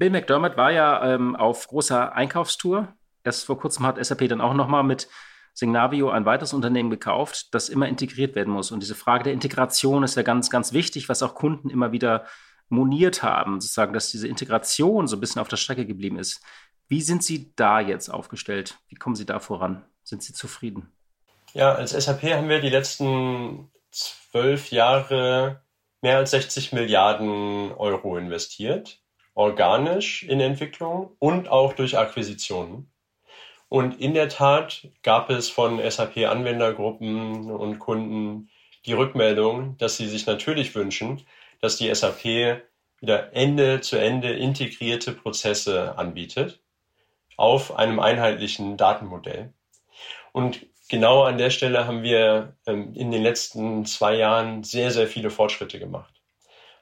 Bill McDermott war ja ähm, auf großer Einkaufstour. Erst vor kurzem hat SAP dann auch nochmal mit Signavio ein weiteres Unternehmen gekauft, das immer integriert werden muss. Und diese Frage der Integration ist ja ganz, ganz wichtig, was auch Kunden immer wieder moniert haben, sozusagen, dass diese Integration so ein bisschen auf der Strecke geblieben ist. Wie sind Sie da jetzt aufgestellt? Wie kommen Sie da voran? Sind Sie zufrieden? Ja, als SAP haben wir die letzten zwölf Jahre mehr als 60 Milliarden Euro investiert organisch in Entwicklung und auch durch Akquisitionen. Und in der Tat gab es von SAP-Anwendergruppen und Kunden die Rückmeldung, dass sie sich natürlich wünschen, dass die SAP wieder Ende zu Ende integrierte Prozesse anbietet auf einem einheitlichen Datenmodell. Und genau an der Stelle haben wir ähm, in den letzten zwei Jahren sehr, sehr viele Fortschritte gemacht.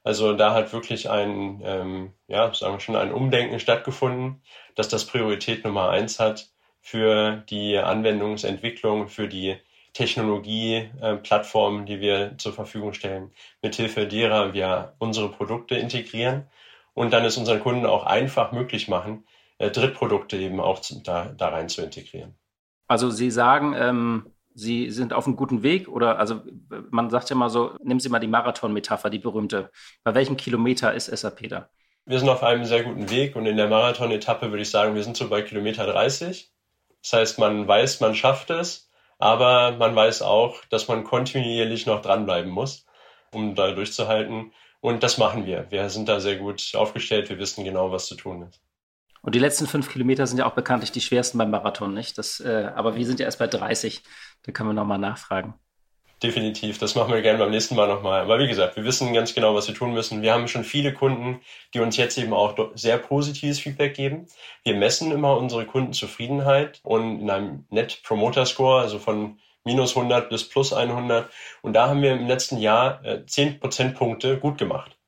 Also da hat wirklich ein, ähm, ja, sagen wir schon, ein Umdenken stattgefunden, dass das Priorität Nummer eins hat für die Anwendungsentwicklung, für die Technologieplattformen, äh, die wir zur Verfügung stellen, mithilfe derer wir unsere Produkte integrieren und dann es unseren Kunden auch einfach möglich machen, äh, Drittprodukte eben auch zu, da, da rein zu integrieren. Also Sie sagen, ähm, Sie sind auf einem guten Weg oder also man sagt ja mal so, nehmen Sie mal die Marathon-Metapher, die berühmte. Bei welchem Kilometer ist SAP da? Wir sind auf einem sehr guten Weg und in der Marathon-Etappe würde ich sagen, wir sind so bei Kilometer 30. Das heißt, man weiß, man schafft es, aber man weiß auch, dass man kontinuierlich noch dranbleiben muss, um da durchzuhalten. Und das machen wir. Wir sind da sehr gut aufgestellt. Wir wissen genau, was zu tun ist. Und die letzten fünf Kilometer sind ja auch bekanntlich die schwersten beim Marathon, nicht? Das, äh, aber wir sind ja erst bei 30. Da können wir nochmal nachfragen. Definitiv, das machen wir gerne beim nächsten Mal nochmal. Aber wie gesagt, wir wissen ganz genau, was wir tun müssen. Wir haben schon viele Kunden, die uns jetzt eben auch sehr positives Feedback geben. Wir messen immer unsere Kundenzufriedenheit und in einem Net Promoter Score, also von minus 100 bis plus 100. Und da haben wir im letzten Jahr äh, 10 Prozentpunkte gut gemacht.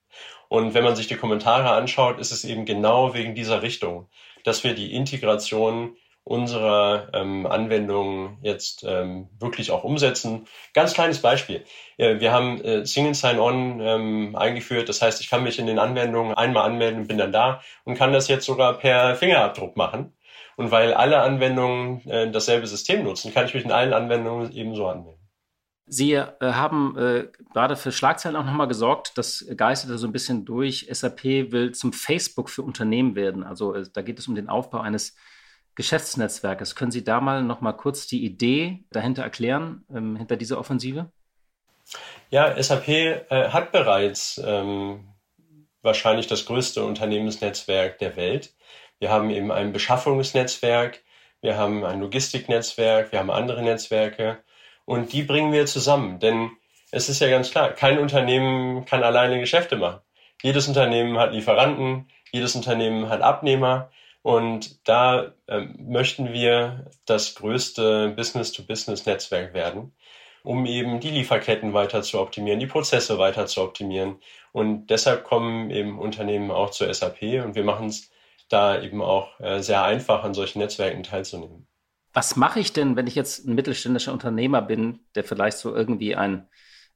Und wenn man sich die Kommentare anschaut, ist es eben genau wegen dieser Richtung, dass wir die Integration unserer ähm, Anwendungen jetzt ähm, wirklich auch umsetzen. Ganz kleines Beispiel. Äh, wir haben äh, Single Sign-On ähm, eingeführt. Das heißt, ich kann mich in den Anwendungen einmal anmelden bin dann da und kann das jetzt sogar per Fingerabdruck machen. Und weil alle Anwendungen äh, dasselbe System nutzen, kann ich mich in allen Anwendungen ebenso anmelden. Sie äh, haben äh, gerade für Schlagzeilen auch nochmal gesorgt, das geisterte so ein bisschen durch. SAP will zum Facebook für Unternehmen werden. Also äh, da geht es um den Aufbau eines Geschäftsnetzwerkes. Können Sie da mal nochmal kurz die Idee dahinter erklären, ähm, hinter dieser Offensive? Ja, SAP äh, hat bereits ähm, wahrscheinlich das größte Unternehmensnetzwerk der Welt. Wir haben eben ein Beschaffungsnetzwerk, wir haben ein Logistiknetzwerk, wir haben andere Netzwerke und die bringen wir zusammen. Denn es ist ja ganz klar, kein Unternehmen kann alleine Geschäfte machen. Jedes Unternehmen hat Lieferanten, jedes Unternehmen hat Abnehmer und da ähm, möchten wir das größte Business-to-Business-Netzwerk werden, um eben die Lieferketten weiter zu optimieren, die Prozesse weiter zu optimieren. Und deshalb kommen eben Unternehmen auch zur SAP und wir machen es da eben auch äh, sehr einfach, an solchen Netzwerken teilzunehmen. Was mache ich denn, wenn ich jetzt ein mittelständischer Unternehmer bin, der vielleicht so irgendwie ein,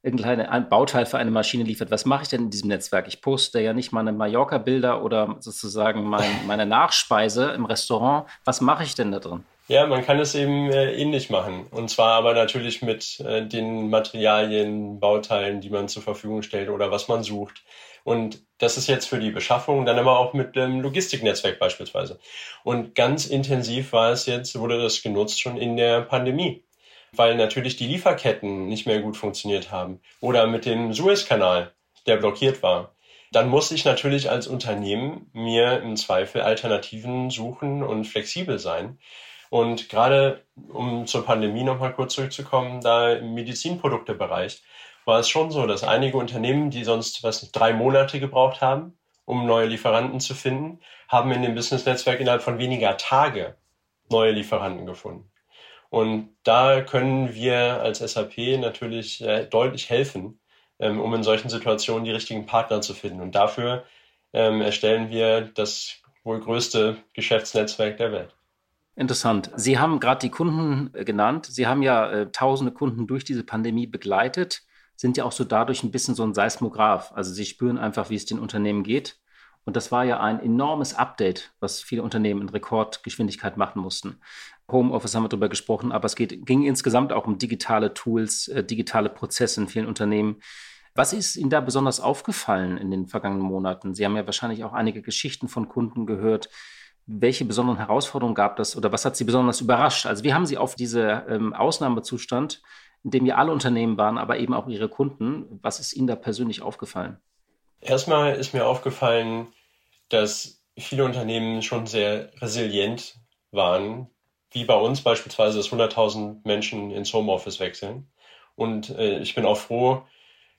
irgendein Bauteil für eine Maschine liefert? Was mache ich denn in diesem Netzwerk? Ich poste ja nicht meine Mallorca-Bilder oder sozusagen mein, meine Nachspeise im Restaurant. Was mache ich denn da drin? Ja, man kann es eben äh, ähnlich machen. Und zwar aber natürlich mit äh, den Materialien, Bauteilen, die man zur Verfügung stellt oder was man sucht. Und das ist jetzt für die Beschaffung, dann aber auch mit dem Logistiknetzwerk beispielsweise. Und ganz intensiv war es jetzt, wurde das genutzt schon in der Pandemie, weil natürlich die Lieferketten nicht mehr gut funktioniert haben oder mit dem Suezkanal, der blockiert war. Dann muss ich natürlich als Unternehmen mir im Zweifel Alternativen suchen und flexibel sein. Und gerade um zur Pandemie nochmal kurz zurückzukommen, da im Medizinproduktebereich war es schon so, dass einige Unternehmen, die sonst was drei Monate gebraucht haben, um neue Lieferanten zu finden, haben in dem Business-Netzwerk innerhalb von weniger Tage neue Lieferanten gefunden. Und da können wir als SAP natürlich äh, deutlich helfen, ähm, um in solchen Situationen die richtigen Partner zu finden. Und dafür ähm, erstellen wir das wohl größte Geschäftsnetzwerk der Welt. Interessant. Sie haben gerade die Kunden äh, genannt. Sie haben ja äh, tausende Kunden durch diese Pandemie begleitet sind ja auch so dadurch ein bisschen so ein Seismograph. Also sie spüren einfach, wie es den Unternehmen geht. Und das war ja ein enormes Update, was viele Unternehmen in Rekordgeschwindigkeit machen mussten. Homeoffice haben wir darüber gesprochen, aber es geht, ging insgesamt auch um digitale Tools, äh, digitale Prozesse in vielen Unternehmen. Was ist Ihnen da besonders aufgefallen in den vergangenen Monaten? Sie haben ja wahrscheinlich auch einige Geschichten von Kunden gehört. Welche besonderen Herausforderungen gab das oder was hat Sie besonders überrascht? Also wie haben Sie auf diesen ähm, Ausnahmezustand in dem ja alle Unternehmen waren, aber eben auch ihre Kunden. Was ist Ihnen da persönlich aufgefallen? Erstmal ist mir aufgefallen, dass viele Unternehmen schon sehr resilient waren, wie bei uns beispielsweise, dass 100.000 Menschen ins Homeoffice wechseln. Und äh, ich bin auch froh,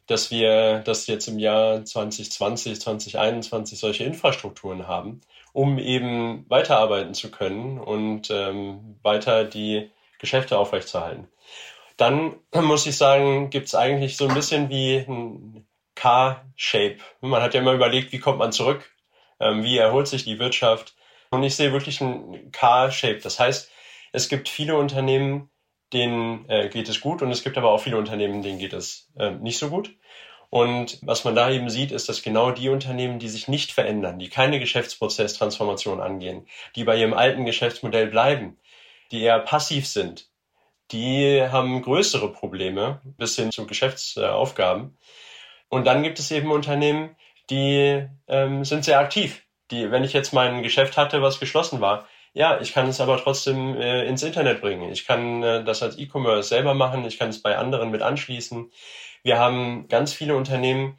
dass wir das jetzt im Jahr 2020, 2021 solche Infrastrukturen haben, um eben weiterarbeiten zu können und ähm, weiter die Geschäfte aufrechtzuerhalten. Dann muss ich sagen, gibt es eigentlich so ein bisschen wie ein K-Shape. Man hat ja immer überlegt, wie kommt man zurück, ähm, wie erholt sich die Wirtschaft. Und ich sehe wirklich ein K-Shape. Das heißt, es gibt viele Unternehmen, denen äh, geht es gut und es gibt aber auch viele Unternehmen, denen geht es äh, nicht so gut. Und was man da eben sieht, ist, dass genau die Unternehmen, die sich nicht verändern, die keine Geschäftsprozesstransformation angehen, die bei ihrem alten Geschäftsmodell bleiben, die eher passiv sind, die haben größere Probleme bis hin zu Geschäftsaufgaben. Und dann gibt es eben Unternehmen, die ähm, sind sehr aktiv. Die, wenn ich jetzt mein Geschäft hatte, was geschlossen war, ja, ich kann es aber trotzdem äh, ins Internet bringen. Ich kann äh, das als E-Commerce selber machen. Ich kann es bei anderen mit anschließen. Wir haben ganz viele Unternehmen,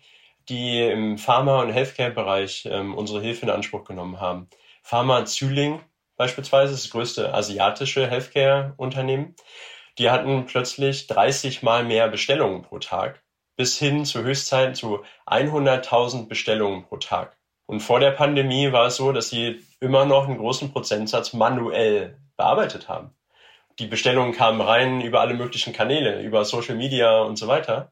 die im Pharma- und Healthcare-Bereich ähm, unsere Hilfe in Anspruch genommen haben. Pharma Züling beispielsweise ist das größte asiatische Healthcare-Unternehmen die hatten plötzlich 30 mal mehr Bestellungen pro Tag, bis hin zu Höchstzeiten zu 100.000 Bestellungen pro Tag. Und vor der Pandemie war es so, dass sie immer noch einen großen Prozentsatz manuell bearbeitet haben. Die Bestellungen kamen rein über alle möglichen Kanäle, über Social Media und so weiter.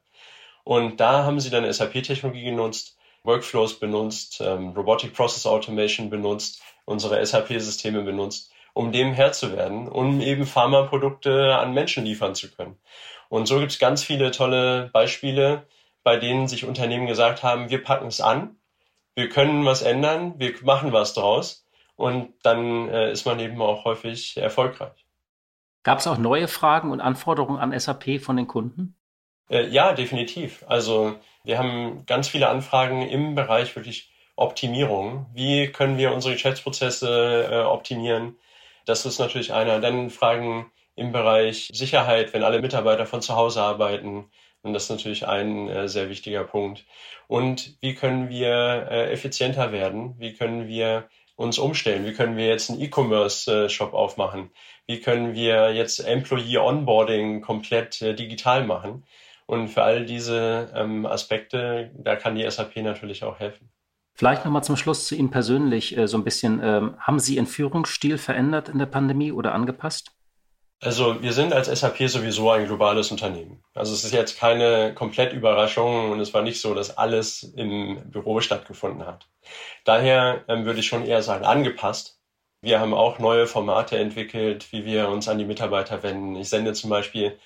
Und da haben sie dann SAP-Technologie genutzt, Workflows benutzt, ähm, Robotic Process Automation benutzt, unsere SAP-Systeme benutzt um dem Herr zu werden, um eben Pharmaprodukte an Menschen liefern zu können. Und so gibt es ganz viele tolle Beispiele, bei denen sich Unternehmen gesagt haben, wir packen es an, wir können was ändern, wir machen was draus und dann äh, ist man eben auch häufig erfolgreich. Gab es auch neue Fragen und Anforderungen an SAP von den Kunden? Äh, ja, definitiv. Also wir haben ganz viele Anfragen im Bereich wirklich Optimierung. Wie können wir unsere Geschäftsprozesse äh, optimieren? Das ist natürlich einer. Dann Fragen im Bereich Sicherheit, wenn alle Mitarbeiter von zu Hause arbeiten. Und das ist natürlich ein äh, sehr wichtiger Punkt. Und wie können wir äh, effizienter werden? Wie können wir uns umstellen? Wie können wir jetzt einen E-Commerce-Shop äh, aufmachen? Wie können wir jetzt Employee Onboarding komplett äh, digital machen? Und für all diese ähm, Aspekte, da kann die SAP natürlich auch helfen. Vielleicht nochmal zum Schluss zu Ihnen persönlich äh, so ein bisschen. Ähm, haben Sie Ihren Führungsstil verändert in der Pandemie oder angepasst? Also wir sind als SAP sowieso ein globales Unternehmen. Also es ist jetzt keine komplett Überraschung und es war nicht so, dass alles im Büro stattgefunden hat. Daher ähm, würde ich schon eher sagen, angepasst. Wir haben auch neue Formate entwickelt, wie wir uns an die Mitarbeiter wenden. Ich sende zum Beispiel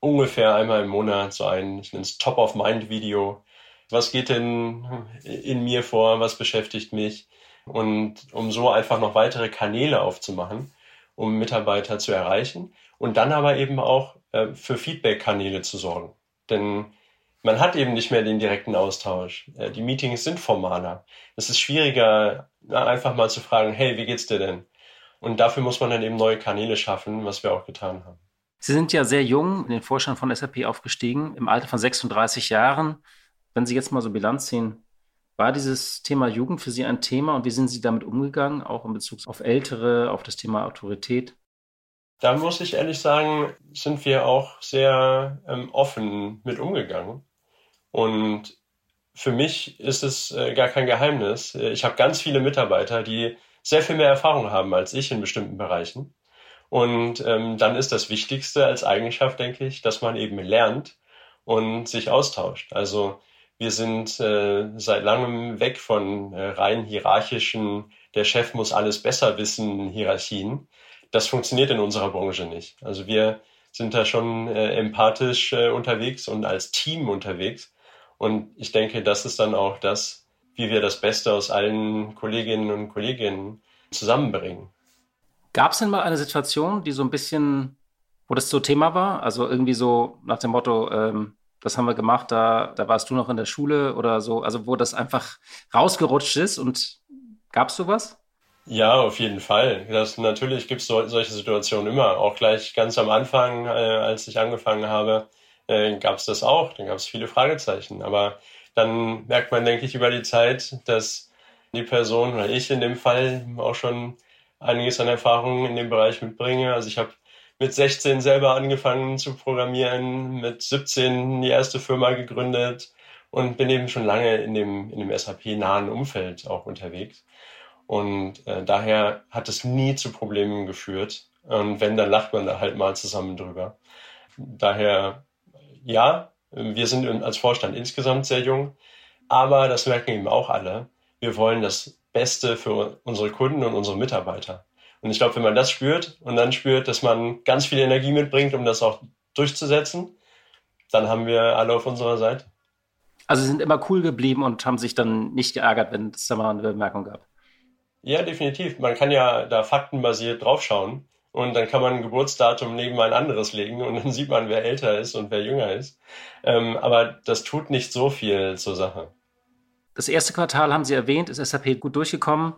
ungefähr einmal im Monat so ein, ich nenne es Top-of-Mind-Video. Was geht denn in mir vor? Was beschäftigt mich? Und um so einfach noch weitere Kanäle aufzumachen, um Mitarbeiter zu erreichen und dann aber eben auch äh, für Feedback-Kanäle zu sorgen. Denn man hat eben nicht mehr den direkten Austausch. Äh, die Meetings sind formaler. Es ist schwieriger, na, einfach mal zu fragen, hey, wie geht's dir denn? Und dafür muss man dann eben neue Kanäle schaffen, was wir auch getan haben. Sie sind ja sehr jung in den Vorstand von SAP aufgestiegen, im Alter von 36 Jahren. Wenn Sie jetzt mal so Bilanz ziehen, war dieses Thema Jugend für Sie ein Thema und wie sind Sie damit umgegangen, auch in Bezug auf Ältere, auf das Thema Autorität? Da muss ich ehrlich sagen, sind wir auch sehr ähm, offen mit umgegangen. Und für mich ist es äh, gar kein Geheimnis. Ich habe ganz viele Mitarbeiter, die sehr viel mehr Erfahrung haben als ich in bestimmten Bereichen. Und ähm, dann ist das Wichtigste als Eigenschaft, denke ich, dass man eben lernt und sich austauscht. Also wir sind äh, seit langem weg von äh, rein hierarchischen, der Chef muss alles besser wissen, Hierarchien. Das funktioniert in unserer Branche nicht. Also wir sind da schon äh, empathisch äh, unterwegs und als Team unterwegs. Und ich denke, das ist dann auch das, wie wir das Beste aus allen Kolleginnen und Kollegen zusammenbringen. Gab es denn mal eine Situation, die so ein bisschen, wo das so Thema war? Also irgendwie so nach dem Motto, ähm, das haben wir gemacht, da, da warst du noch in der Schule oder so, also wo das einfach rausgerutscht ist und gab es sowas? Ja, auf jeden Fall. Das, natürlich gibt es so, solche Situationen immer. Auch gleich ganz am Anfang, äh, als ich angefangen habe, äh, gab es das auch. Dann gab es viele Fragezeichen. Aber dann merkt man, denke ich, über die Zeit, dass die Person oder ich in dem Fall auch schon einiges an Erfahrung in dem Bereich mitbringe. Also ich habe mit 16 selber angefangen zu programmieren, mit 17 die erste Firma gegründet und bin eben schon lange in dem, in dem SAP-nahen Umfeld auch unterwegs. Und äh, daher hat es nie zu Problemen geführt. Und wenn, dann lacht man da halt mal zusammen drüber. Daher, ja, wir sind als Vorstand insgesamt sehr jung, aber das merken eben auch alle. Wir wollen das Beste für unsere Kunden und unsere Mitarbeiter. Und ich glaube, wenn man das spürt und dann spürt, dass man ganz viel Energie mitbringt, um das auch durchzusetzen, dann haben wir alle auf unserer Seite. Also sie sind immer cool geblieben und haben sich dann nicht geärgert, wenn es da mal eine Bemerkung gab. Ja, definitiv. Man kann ja da faktenbasiert draufschauen und dann kann man ein Geburtsdatum neben ein anderes legen und dann sieht man, wer älter ist und wer jünger ist. Ähm, aber das tut nicht so viel zur Sache. Das erste Quartal haben Sie erwähnt, ist SAP gut durchgekommen.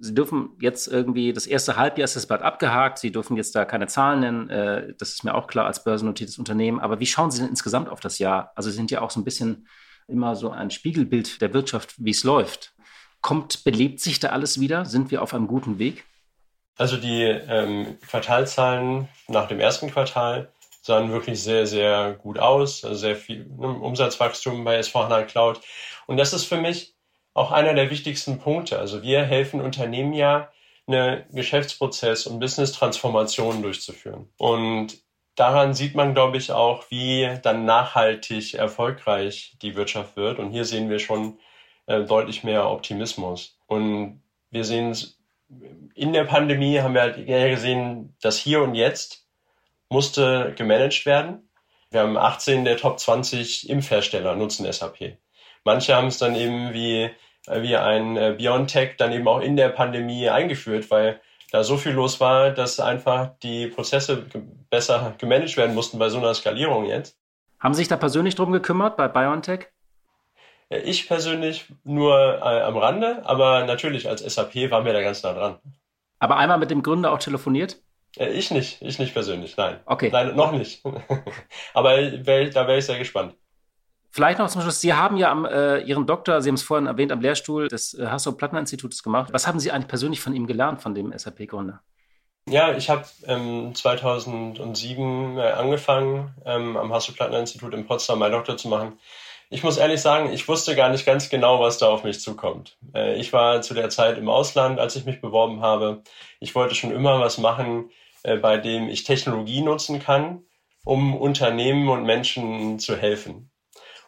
Sie dürfen jetzt irgendwie, das erste Halbjahr ist das bald abgehakt. Sie dürfen jetzt da keine Zahlen nennen. Äh, das ist mir auch klar als börsennotiertes Unternehmen. Aber wie schauen Sie denn insgesamt auf das Jahr? Also Sie sind ja auch so ein bisschen immer so ein Spiegelbild der Wirtschaft, wie es läuft. Kommt, belebt sich da alles wieder? Sind wir auf einem guten Weg? Also die ähm, Quartalzahlen nach dem ersten Quartal sahen wirklich sehr, sehr gut aus. Also sehr viel ne, Umsatzwachstum bei S4HANA Cloud. Und das ist für mich auch einer der wichtigsten Punkte. Also wir helfen Unternehmen ja, eine Geschäftsprozess- und Business-Transformation durchzuführen. Und daran sieht man, glaube ich, auch, wie dann nachhaltig erfolgreich die Wirtschaft wird. Und hier sehen wir schon äh, deutlich mehr Optimismus. Und wir sehen es in der Pandemie haben wir halt gesehen, dass hier und jetzt musste gemanagt werden. Wir haben 18 der Top 20 Impfhersteller nutzen SAP. Manche haben es dann eben wie, wie ein äh, BioNTech dann eben auch in der Pandemie eingeführt, weil da so viel los war, dass einfach die Prozesse besser gemanagt werden mussten bei so einer Skalierung jetzt. Haben Sie sich da persönlich drum gekümmert bei BioNTech? Ich persönlich nur äh, am Rande, aber natürlich als SAP waren wir da ganz nah dran. Aber einmal mit dem Gründer auch telefoniert? Äh, ich nicht, ich nicht persönlich, nein. Okay. Nein, noch nicht. aber wär, da wäre ich sehr gespannt. Vielleicht noch zum Schluss, Sie haben ja am, äh, Ihren Doktor, Sie haben es vorhin erwähnt, am Lehrstuhl des äh, Hasso-Plattner-Instituts gemacht. Was haben Sie eigentlich persönlich von ihm gelernt, von dem SAP-Gründer? Ja, ich habe ähm, 2007 äh, angefangen, ähm, am Hasso-Plattner-Institut in Potsdam meinen Doktor zu machen. Ich muss ehrlich sagen, ich wusste gar nicht ganz genau, was da auf mich zukommt. Äh, ich war zu der Zeit im Ausland, als ich mich beworben habe. Ich wollte schon immer was machen, äh, bei dem ich Technologie nutzen kann, um Unternehmen und Menschen zu helfen.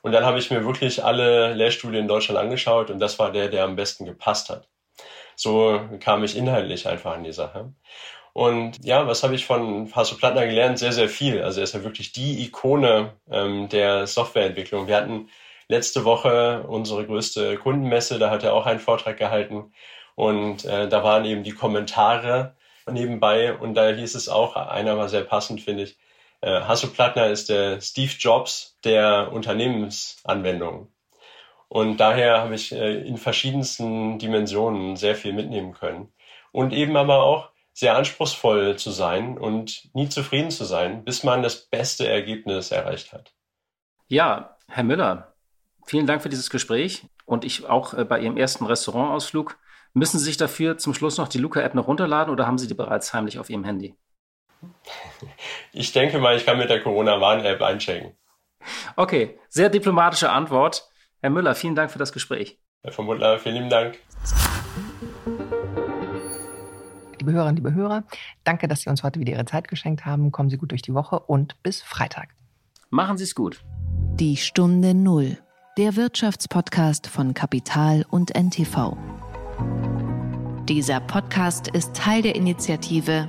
Und dann habe ich mir wirklich alle Lehrstühle in Deutschland angeschaut und das war der, der am besten gepasst hat. So kam ich inhaltlich einfach an die Sache. Und ja, was habe ich von Hasso Plattner gelernt? Sehr, sehr viel. Also er ist ja wirklich die Ikone ähm, der Softwareentwicklung. Wir hatten letzte Woche unsere größte Kundenmesse, da hat er auch einen Vortrag gehalten. Und äh, da waren eben die Kommentare nebenbei und da hieß es auch, einer war sehr passend, finde ich, äh, Hasso Plattner ist der Steve Jobs der Unternehmensanwendungen. Und daher habe ich äh, in verschiedensten Dimensionen sehr viel mitnehmen können. Und eben aber auch, sehr anspruchsvoll zu sein und nie zufrieden zu sein, bis man das beste Ergebnis erreicht hat. Ja, Herr Müller, vielen Dank für dieses Gespräch und ich auch äh, bei Ihrem ersten Restaurantausflug. Müssen Sie sich dafür zum Schluss noch die Luca-App noch runterladen oder haben Sie die bereits heimlich auf Ihrem Handy? Ich denke mal, ich kann mit der Corona-Warn-App einchecken. Okay, sehr diplomatische Antwort. Herr Müller, vielen Dank für das Gespräch. Herr von Butler, vielen lieben Dank liebe Hörerinnen, liebe Hörer, danke, dass Sie uns heute wieder Ihre Zeit geschenkt haben. Kommen Sie gut durch die Woche und bis Freitag. Machen Sie es gut. Die Stunde Null, der Wirtschaftspodcast von Kapital und NTV. Dieser Podcast ist Teil der Initiative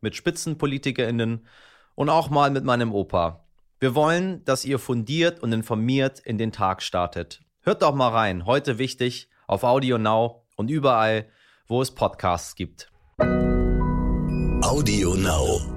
mit SpitzenpolitikerInnen und auch mal mit meinem Opa. Wir wollen, dass ihr fundiert und informiert in den Tag startet. Hört doch mal rein, heute wichtig, auf Audio Now und überall, wo es Podcasts gibt. Audio Now.